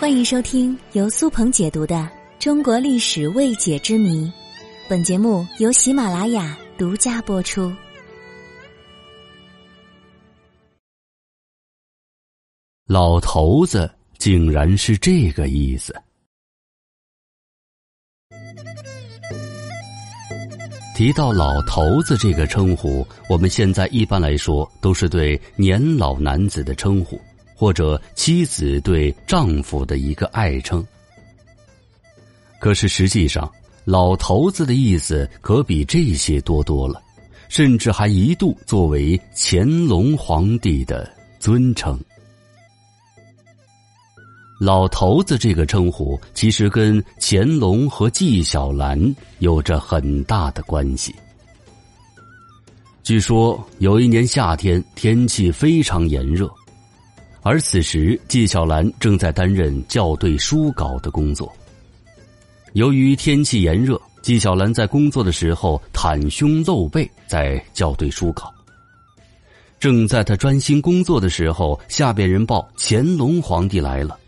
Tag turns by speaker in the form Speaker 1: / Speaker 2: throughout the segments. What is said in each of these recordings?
Speaker 1: 欢迎收听由苏鹏解读的《中国历史未解之谜》，本节目由喜马拉雅独家播出。
Speaker 2: 老头子竟然是这个意思。提到“老头子”这个称呼，我们现在一般来说都是对年老男子的称呼。或者妻子对丈夫的一个爱称。可是实际上，老头子的意思可比这些多多了，甚至还一度作为乾隆皇帝的尊称。老头子这个称呼其实跟乾隆和纪晓岚有着很大的关系。据说有一年夏天，天气非常炎热。而此时，纪晓岚正在担任校对书稿的工作。由于天气炎热，纪晓岚在工作的时候袒胸露背，在校对书稿。正在他专心工作的时候，下边人报乾隆皇帝来了。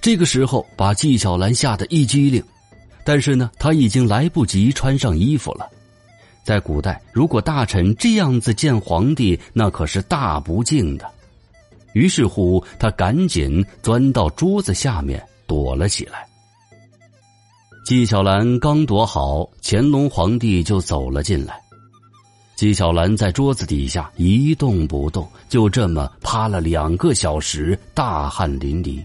Speaker 2: 这个时候，把纪晓岚吓得一激灵，但是呢，他已经来不及穿上衣服了。在古代，如果大臣这样子见皇帝，那可是大不敬的。于是乎，他赶紧钻到桌子下面躲了起来。纪晓岚刚躲好，乾隆皇帝就走了进来。纪晓岚在桌子底下一动不动，就这么趴了两个小时，大汗淋漓。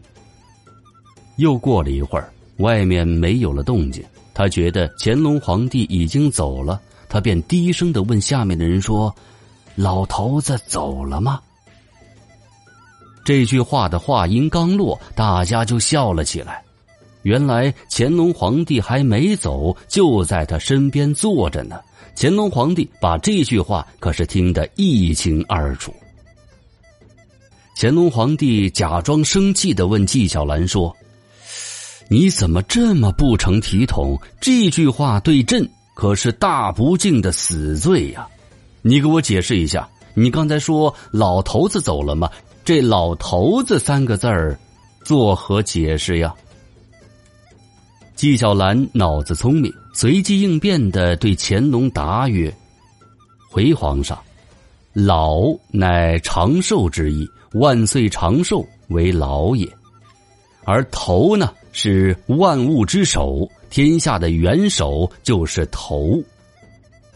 Speaker 2: 又过了一会儿，外面没有了动静，他觉得乾隆皇帝已经走了，他便低声的问下面的人说：“老头子走了吗？”这句话的话音刚落，大家就笑了起来。原来乾隆皇帝还没走，就在他身边坐着呢。乾隆皇帝把这句话可是听得一清二楚。乾隆皇帝假装生气的问纪晓岚说：“你怎么这么不成体统？这句话对朕可是大不敬的死罪呀！你给我解释一下，你刚才说老头子走了吗？”这老头子三个字儿，作何解释呀？纪晓岚脑子聪明，随机应变的对乾隆答曰：“回皇上，老乃长寿之意，万岁长寿为老也。而头呢，是万物之首，天下的元首就是头。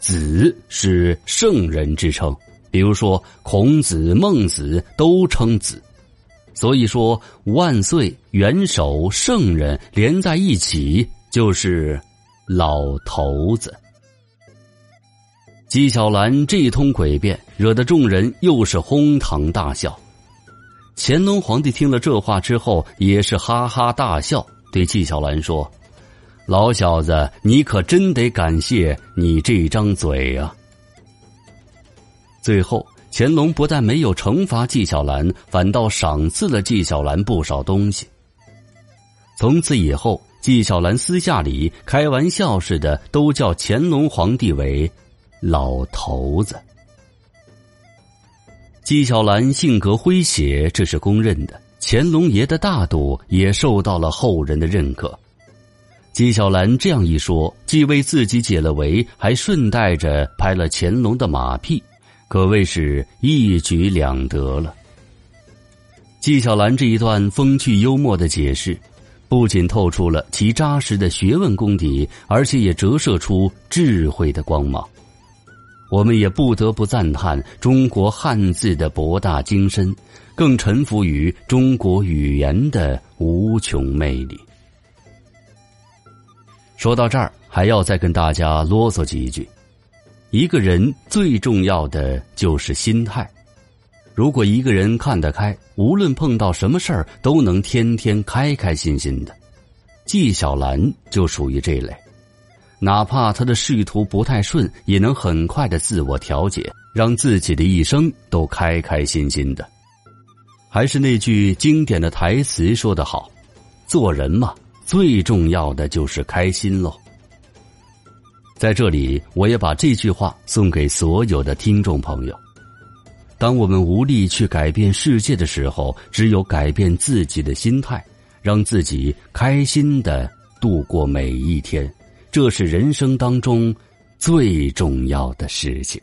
Speaker 2: 子是圣人之称。”比如说，孔子、孟子都称子，所以说万岁、元首、圣人连在一起就是老头子。纪晓岚这通诡辩，惹得众人又是哄堂大笑。乾隆皇帝听了这话之后，也是哈哈大笑，对纪晓岚说：“老小子，你可真得感谢你这张嘴呀！”最后，乾隆不但没有惩罚纪晓岚，反倒赏赐了纪晓岚不少东西。从此以后，纪晓岚私下里开玩笑似的都叫乾隆皇帝为“老头子”。纪晓岚性格诙谐，这是公认的。乾隆爷的大度也受到了后人的认可。纪晓岚这样一说，既为自己解了围，还顺带着拍了乾隆的马屁。可谓是一举两得了。纪晓岚这一段风趣幽默的解释，不仅透出了其扎实的学问功底，而且也折射出智慧的光芒。我们也不得不赞叹中国汉字的博大精深，更臣服于中国语言的无穷魅力。说到这儿，还要再跟大家啰嗦几句。一个人最重要的就是心态。如果一个人看得开，无论碰到什么事儿都能天天开开心心的。纪晓岚就属于这类，哪怕他的仕途不太顺，也能很快的自我调节，让自己的一生都开开心心的。还是那句经典的台词说得好：“做人嘛，最重要的就是开心喽。”在这里，我也把这句话送给所有的听众朋友：当我们无力去改变世界的时候，只有改变自己的心态，让自己开心的度过每一天，这是人生当中最重要的事情。